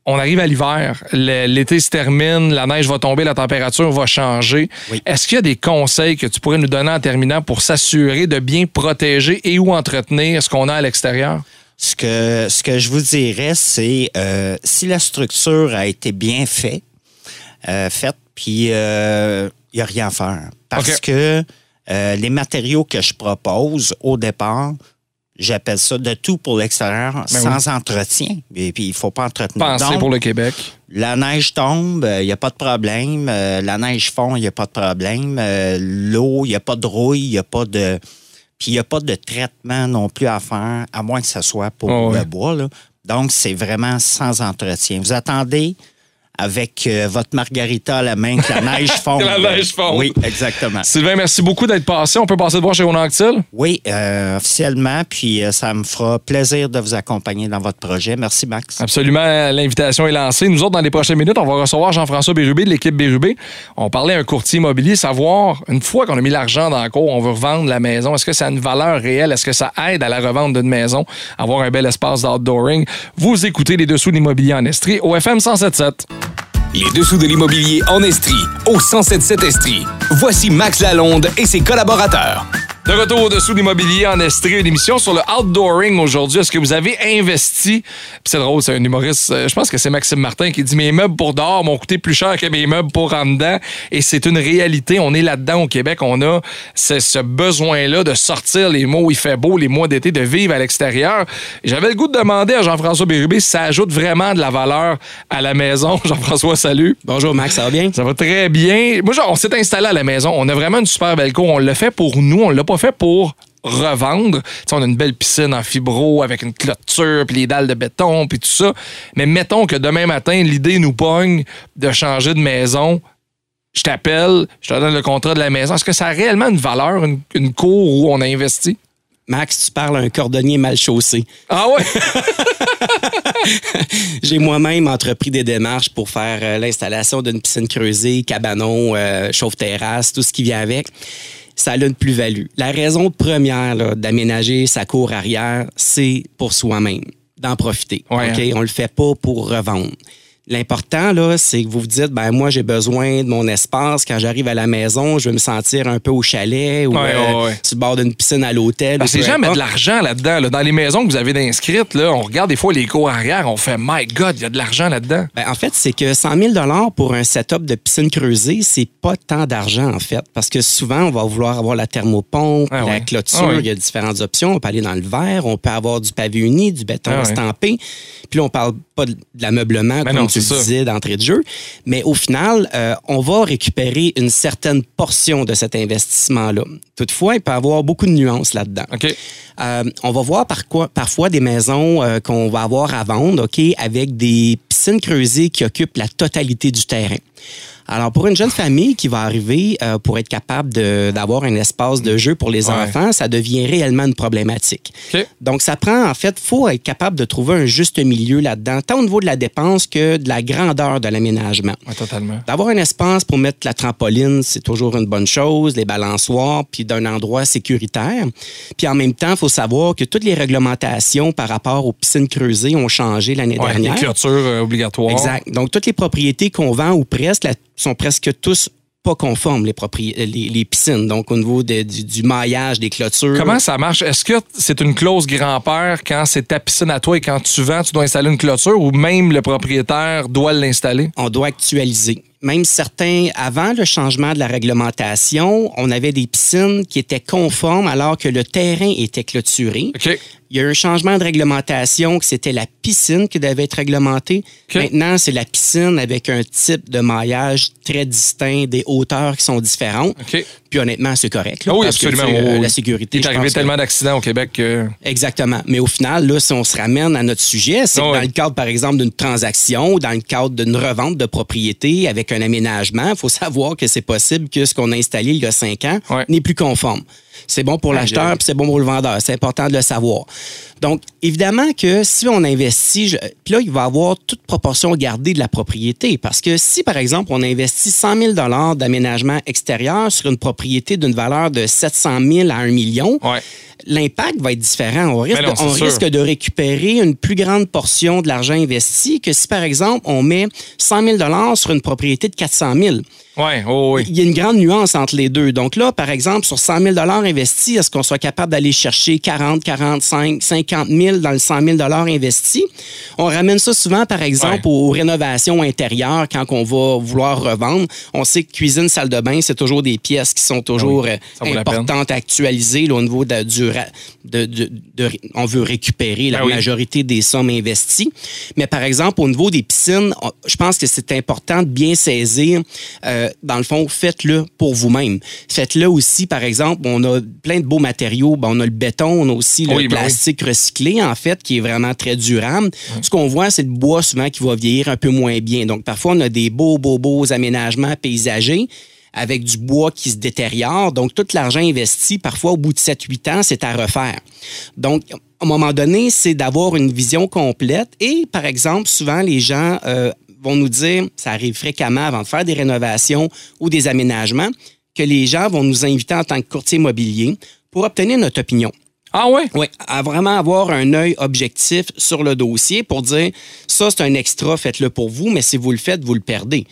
on arrive à l'hiver, l'été se termine, la neige va tomber, la température va changer. Oui. Est-ce qu'il y a des conseils que tu pourrais nous donner en terminant pour s'assurer de bien protéger et ou entretenir ce qu'on a à l'extérieur? Ce que, ce que je vous dirais, c'est euh, si la structure a été bien faite, euh, faite, puis il n'y a rien à faire. Parce que euh, les matériaux que je propose au départ, j'appelle ça de tout pour l'extérieur, Ben sans entretien. Et puis, il ne faut pas entretenir. Pensez Donc, pour le Québec. la neige tombe, il n'y a pas de problème. Euh, la neige fond, il n'y a pas de problème. Euh, L'eau, il n'y a pas de rouille, il n'y a pas de. Puis il n'y a pas de traitement non plus à faire, à moins que ce soit pour Oh, ouais. le bois. là. Donc, c'est vraiment sans entretien. Vous attendez avec euh, votre margarita à la main que la neige fonde. La neige fonde. Oui, exactement. Sylvain, merci beaucoup d'être passé. On peut passer te voir chez Ronactil? Oui, euh, officiellement. Puis euh, ça me fera plaisir de vous accompagner dans votre projet. Merci, Max. Absolument, l'invitation est lancée. Nous autres, dans les prochaines minutes, on va recevoir Jean-François Bérubé de l'équipe Bérubé. On parlait à un courtier immobilier, savoir, une fois qu'on a mis l'argent dans le cours, on veut revendre la maison, est-ce que ça a une valeur réelle? Est-ce que ça aide à la revente d'une maison, avoir un bel espace d'outdooring? Vous écoutez les dessous de l'immobilier en Estrie au FM 107.7. Les dessous de l'immobilier en Estrie, au 1077 Estrie. Voici Max Lalonde et ses collaborateurs. De retour au-dessous de l'immobilier en Estrie, une émission sur le outdooring aujourd'hui. Est-ce que vous avez investi? C'est drôle, c'est un humoriste, euh, je pense que c'est Maxime Martin qui dit Mes meubles pour dehors m'ont coûté plus cher que mes meubles pour en dedans. Et c'est une réalité. On est là-dedans au Québec. On a ce, besoin-là de sortir les mots où il fait beau, les mois d'été, de vivre à l'extérieur. J'avais le goût de demander à Jean-François Bérubé si ça ajoute vraiment de la valeur à la maison. Jean-François, salut. Bonjour Max, ça va bien? Ça va très bien. Moi, genre, on s'est installé à la maison. On a vraiment une super belle cour. On l'a fait pour nous. On l'a pas fait pour revendre. On a une belle piscine en fibro avec une clôture, puis les dalles de béton, puis tout ça. Mais mettons que demain matin, l'idée nous pogne de changer de maison. Je t'appelle, je te donne le contrat de la maison. Est-ce que ça a réellement une valeur, une, une cour où on a investi? Max, tu parles à un cordonnier mal chaussé. Ah ouais? J'ai moi-même entrepris des démarches pour faire euh, l'installation d'une piscine creusée, cabanon, euh, chauffe-terrasse, tout ce qui vient avec. Ça a une plus-value. La raison première d'aménager sa cour arrière, c'est pour soi-même, d'en profiter. Ouais, OK? hein. On le fait pas pour revendre. L'important, là, c'est que vous vous dites, ben moi, j'ai besoin de mon espace. Quand j'arrive à la maison, je veux me sentir un peu au chalet ou Ouais, euh, ouais, sur le bord d'une piscine à l'hôtel. Parce que les gens mettent de l'argent là-dedans. là. Dans les maisons que vous avez d'inscrites, là, on regarde des fois les cours arrière, on fait My God, il y a de l'argent là-dedans. Ben, en fait, c'est que 100 000 pour un setup de piscine creusée, c'est pas tant d'argent, en fait. Parce que souvent, on va vouloir avoir la thermopompe, Ah la ouais. clôture. Ah. Il y a différentes options. On peut aller dans le verre, on peut avoir du pavé uni, du béton Ah estampé. Puis là, on parle pas de l'ameublement, Ben comme non, tu disais d'entrée de jeu. Mais au final, euh, on va récupérer une certaine portion de cet investissement-là. Toutefois, il peut y avoir beaucoup de nuances là-dedans. Euh, on va voir par quoi, parfois des maisons euh, qu'on va avoir à vendre, OK, avec des piscines creusées qui occupent la totalité du terrain. Alors, pour une jeune famille qui va arriver euh, pour être capable d'avoir un espace de jeu pour les Ouais. enfants, ça devient réellement une problématique. Donc, ça prend, en fait, faut être capable de trouver un juste milieu là-dedans, tant au niveau de la dépense que de la grandeur de l'aménagement. Ouais, totalement. D'avoir un espace pour mettre la trampoline, c'est toujours une bonne chose, les balançoires, puis d'un endroit sécuritaire. Puis en même temps, il faut savoir que toutes les réglementations par rapport aux piscines creusées ont changé l'année Ouais, dernière. les clôtures euh, obligatoires. Exact. Donc, toutes les propriétés qu'on vend ou presque la- sont presque tous pas conformes, les, propri- les, les piscines. Donc, au niveau de- du, du maillage, des clôtures. Comment ça marche? Est-ce que c'est une clause grand-père quand c'est ta piscine à toi et quand tu vends, tu dois installer une clôture ou même le propriétaire doit l'installer? on doit actualiser. Même certains, avant le changement de la réglementation, on avait des piscines qui étaient conformes alors que le terrain était clôturé. Il y a eu un changement de réglementation que c'était la piscine qui devait être réglementée. Maintenant, c'est la piscine avec un type de maillage très distinct, des hauteurs qui sont différentes. Puis honnêtement, c'est correct. là, Ah oui, parce absolument. euh. La sécurité, Il est arrivé que- tellement d'accidents au Québec que. Exactement. Mais au final, là, si on se ramène à notre sujet, c'est Ah que dans le cadre, par exemple, d'une transaction ou dans le cadre d'une revente de propriété avec un aménagement, il faut savoir que c'est possible que ce qu'on a installé il y a cinq ans Ouais. n'est plus conforme. C'est bon pour l'acheteur puis c'est bon pour le vendeur. C'est important de le savoir. Donc, évidemment que si on investit, je- puis là, il va y avoir toute proportion gardée de la propriété. Parce que si, par exemple, on investit 100 000 d'aménagement extérieur sur une propriété d'une valeur de 700 000 à 1 million, Ouais. l'impact va être différent. On risque, Mais non, de, on risque de récupérer une plus grande portion de l'argent investi que si, par exemple, on met 100 000 sur une propriété de 400 000. Ouais, oh, oui. Il y a une grande nuance entre les deux. Donc là, par exemple, sur 100 000 investis, est-ce qu'on soit capable d'aller chercher 40, 45, 50 000 dans le 100 000 investis? On ramène ça souvent, par exemple, Ouais. aux rénovations intérieures quand on va vouloir revendre. On sait que cuisine, salle de bain, c'est toujours des pièces qui sont toujours Ah oui, importantes à actualiser là, au niveau de, du ra- de, de- de- on veut récupérer la Ah oui. majorité des sommes investies. Mais par exemple, au niveau des piscines, je pense que c'est important de bien saisir. euh, dans le fond, faites-le pour vous-même. Faites-le aussi, par exemple, on a plein de beaux matériaux. Ben, on a le béton, on a aussi le ben oui. plastique recyclé, en fait, qui est vraiment très durable. Ce qu'on voit, c'est le bois souvent qui va vieillir un peu moins bien. Donc, parfois, on a des beaux, beaux, beaux aménagements paysagers avec du bois qui se détériore. Donc, tout l'argent investi, parfois, au bout de 7-8 ans, c'est à refaire. Donc, à un moment donné, c'est d'avoir une vision complète. Et, par exemple, souvent, les gens euh, vont nous dire, ça arrive fréquemment avant de faire des rénovations ou des aménagements, que les gens vont nous inviter en tant que courtier immobilier pour obtenir notre opinion. Ah ouais? Oui, à vraiment avoir un œil objectif sur le dossier pour dire ça, c'est un extra, faites-le pour vous, mais si vous le faites, vous le perdez.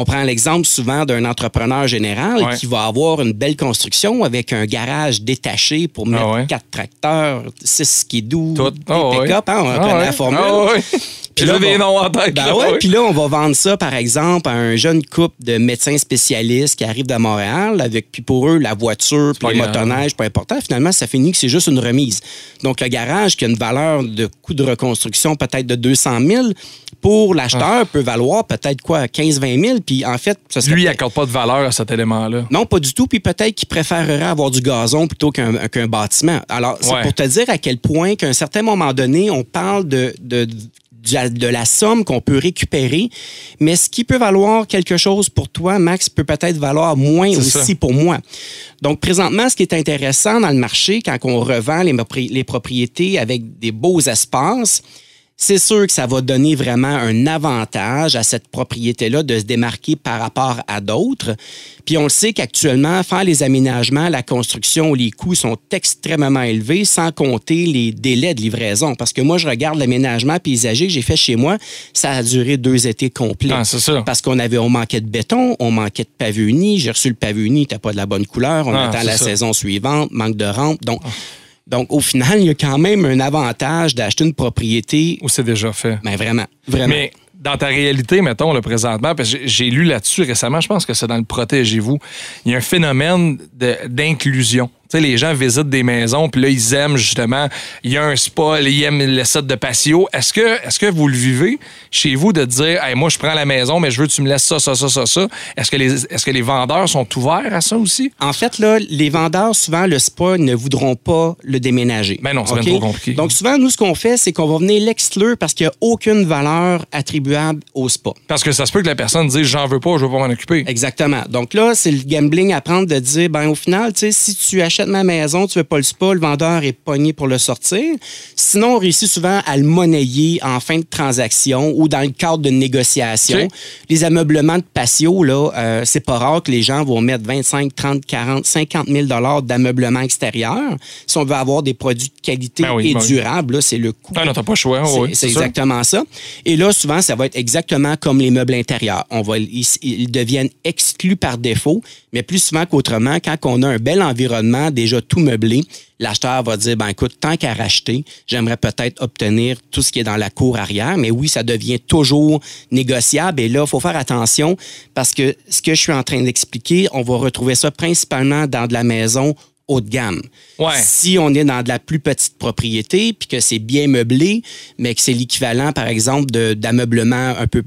On prend l'exemple souvent d'un entrepreneur général Ouais. qui va avoir une belle construction avec un garage détaché pour mettre Ah ouais. quatre tracteurs, six skidoo, des ouais. pick-up, hein, on Ah connaît la formule. Ah. Puis là, des noms en tête. Ben là, ouais, puis là, on va vendre ça, par exemple, à un jeune couple de médecins spécialistes qui arrivent de Montréal, avec, puis pour eux, la voiture, puis grave. motoneiges, pas important. Finalement, ça finit que c'est juste une remise. Donc, le garage, qui a une valeur de coût de reconstruction peut-être de 200 000, pour l'acheteur, peut valoir peut-être quoi, 15-20 000. Puis en fait, ça serait Lui, il peut-être- accorde pas de valeur à cet élément-là. non, pas du tout. Puis peut-être qu'il préférerait avoir du gazon plutôt qu'un bâtiment. Alors, c'est Ouais. pour te dire à quel point qu'à un certain moment donné, on parle de, de, de, la somme qu'on peut récupérer, mais ce qui peut valoir quelque chose pour toi, Max, peut peut-être valoir moins aussi ça. pour moi. Donc, présentement, ce qui est intéressant dans le marché, quand on revend les propriétés avec des beaux espaces, c'est sûr que ça va donner vraiment un avantage à cette propriété-là de se démarquer par rapport à d'autres. Puis on le sait qu'actuellement, faire les aménagements, la construction, les coûts sont extrêmement élevés, sans compter les délais de livraison. Parce que moi, je regarde l'aménagement paysager que j'ai fait chez moi, ça a duré deux étés complets. Ah, c'est ça. Parce qu'on avait, on manquait de béton, on manquait de pavé uni. J'ai reçu le pavé uni, t'as pas de la bonne couleur. On Ah, attend c'est la ça. saison suivante, manque de rampe. Donc, donc, au final, il y a quand même un avantage d'acheter une propriété. Ou c'est déjà fait. Mais vraiment, vraiment. Mais dans ta réalité, mettons, le présentement, parce que j'ai- lu là-dessus récemment, je pense que c'est dans le Protégez-vous, il y a un phénomène d'inclusion. Sais, les gens visitent des maisons, puis là, ils aiment justement, il y a un spa, ils aiment le set de patio. Est-ce que, est-ce que vous le vivez chez vous de dire, hey, moi, je prends la maison, mais je veux que tu me laisses ça, ça, ça, ça, ça? Est-ce que les, est-ce que les vendeurs sont ouverts à ça aussi? En fait, là, les vendeurs, souvent, le spa ne voudront pas le déménager. Ben non, ça va OK? être trop compliqué. Donc, souvent, nous, ce qu'on fait, c'est qu'on va venir l'exclure parce qu'il n'y a aucune valeur attribuable au spa. Parce que ça se peut que la personne dise, j'en veux pas, je veux pas m'en occuper. Exactement. Donc là, c'est le gambling à prendre de dire, ben au final, tu sais, si tu achètes ma maison, tu veux pas le spa, le vendeur est pogné pour le sortir. Sinon, on réussit souvent à le monnayer en fin de transaction ou dans le cadre d'une négociation. Les ameublements de patio, là, euh, c'est pas rare que les gens vont mettre 25, 30, 40, 50 000 dollars d'ameublement extérieur. Si on veut avoir des produits de qualité Ben oui, et ben durables, c'est le coût Ah non, t'as pas le choix. c'est oui, exactement ça. Et là, souvent, ça va être exactement comme les meubles intérieurs. On va, ils, ils deviennent exclus par défaut, mais plus souvent qu'autrement, quand on a un bel environnement déjà tout meublé, l'acheteur va dire, ben écoute, tant qu'à racheter, j'aimerais peut-être obtenir tout ce qui est dans la cour arrière. Mais oui, ça devient toujours négociable. Et là, il faut faire attention parce que ce que je suis en train d'expliquer, on va retrouver ça principalement dans de la maison haut de gamme. Ouais. Si on est dans de la plus petite propriété, puis que c'est bien meublé, mais que c'est l'équivalent, par exemple, d'ameublement un peu,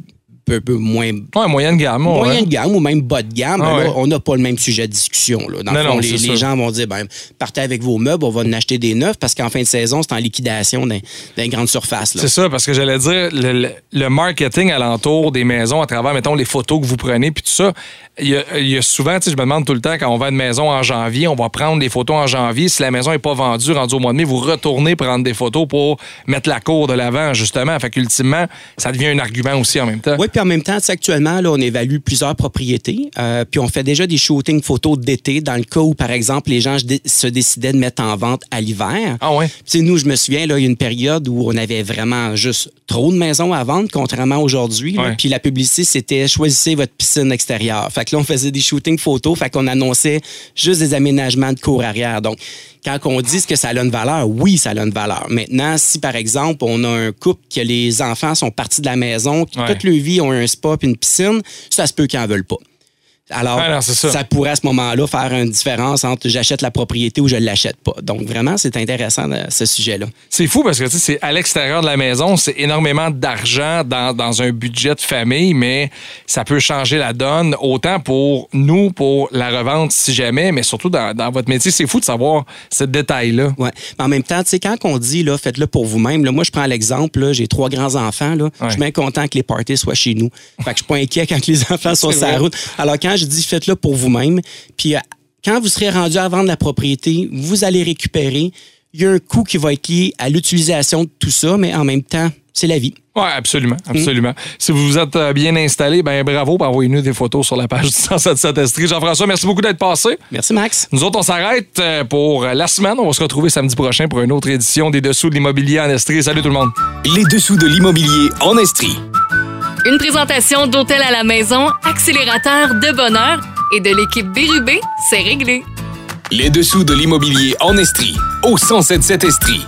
peu, peu moins Ouais, moyenne gamme. ouais. moyen de gamme ou même bas de gamme, Ah ben là, ouais. on n'a pas le même sujet de discussion. Là. Dans le Non, fond, non, les, les gens vont dire ben, partez avec vos meubles, on va en acheter des neufs parce qu'en fin de saison, c'est en liquidation dans, dans les grandes surfaces. là. C'est ça, parce que j'allais dire, le, le- le marketing alentour des maisons, à travers, mettons, les photos que vous prenez, puis tout ça, il y a, il y a souvent, tu sais, je me demande tout le temps, quand on va à une maison en janvier, on va prendre des photos en janvier. Si la maison n'est pas vendue, rendue au mois de mai, vous retournez prendre des photos pour mettre la cour de l'avant, justement. Fait qu'ultimement, ça devient un argument aussi en même temps. Oui, puis en même temps, actuellement, là, on évalue plusieurs propriétés, euh, puis on fait déjà des shootings photos d'été dans le cas où, par exemple, les gens se décidaient de mettre en vente à l'hiver. Ah ouais? Tu sais, nous, je me souviens, là, il y a une période où on avait vraiment juste trop de maisons à vendre, contrairement à aujourd'hui. Ouais. Puis la publicité, c'était choisissez votre piscine extérieure. Fait que là, on faisait des shootings photos, fait qu'on annonçait juste des aménagements de cour arrière. Donc, quand on dit que ça a une valeur, oui, ça a une valeur. Maintenant, si par exemple, on a un couple que les enfants sont partis de la maison, qui Ouais. toute leur vie ont un spa puis une piscine, ça se peut qu'ils en veulent pas. Alors, Ah non, ça. pourrait à ce moment-là faire une différence entre j'achète la propriété ou je ne l'achète pas. Donc, vraiment, c'est intéressant euh, ce sujet-là. C'est fou parce que tu sais, c'est à l'extérieur de la maison, c'est énormément d'argent dans, dans un budget de famille, mais ça peut changer la donne autant pour nous, pour la revente si jamais, mais surtout dans, dans votre métier. C'est fou de savoir ce détail-là. Ouais. Mais en même temps, tu sais, quand on dit, là, faites-le pour vous-même, moi, je prends l'exemple, j'ai trois grands-enfants. Je suis bien content que les parties soient chez nous. Fait que je suis pas inquiet quand les enfants sont sur la route. Alors, quand je dis, faites-le pour vous-même, puis euh, quand vous serez rendu à vendre la propriété, vous allez récupérer. Il y a un coût qui va être lié à l'utilisation de tout ça, mais en même temps, c'est la vie. Oui, absolument, absolument. Si vous vous êtes euh, bien installé, ben bravo, pour envoyer-nous des photos sur la page du 177 Estrie. Jean-François, merci beaucoup d'être passé. Merci, Max. Nous autres, on s'arrête euh, pour la semaine. On va se retrouver samedi prochain pour une autre édition des Dessous de l'immobilier en Estrie. Salut tout le monde. Les dessous de l'immobilier en Estrie. Une présentation d'Hôtel à la maison, accélérateur de bonheur et de l'équipe Bérubé, c'est réglé. Les dessous de l'immobilier en Estrie. Au 1077 Estrie.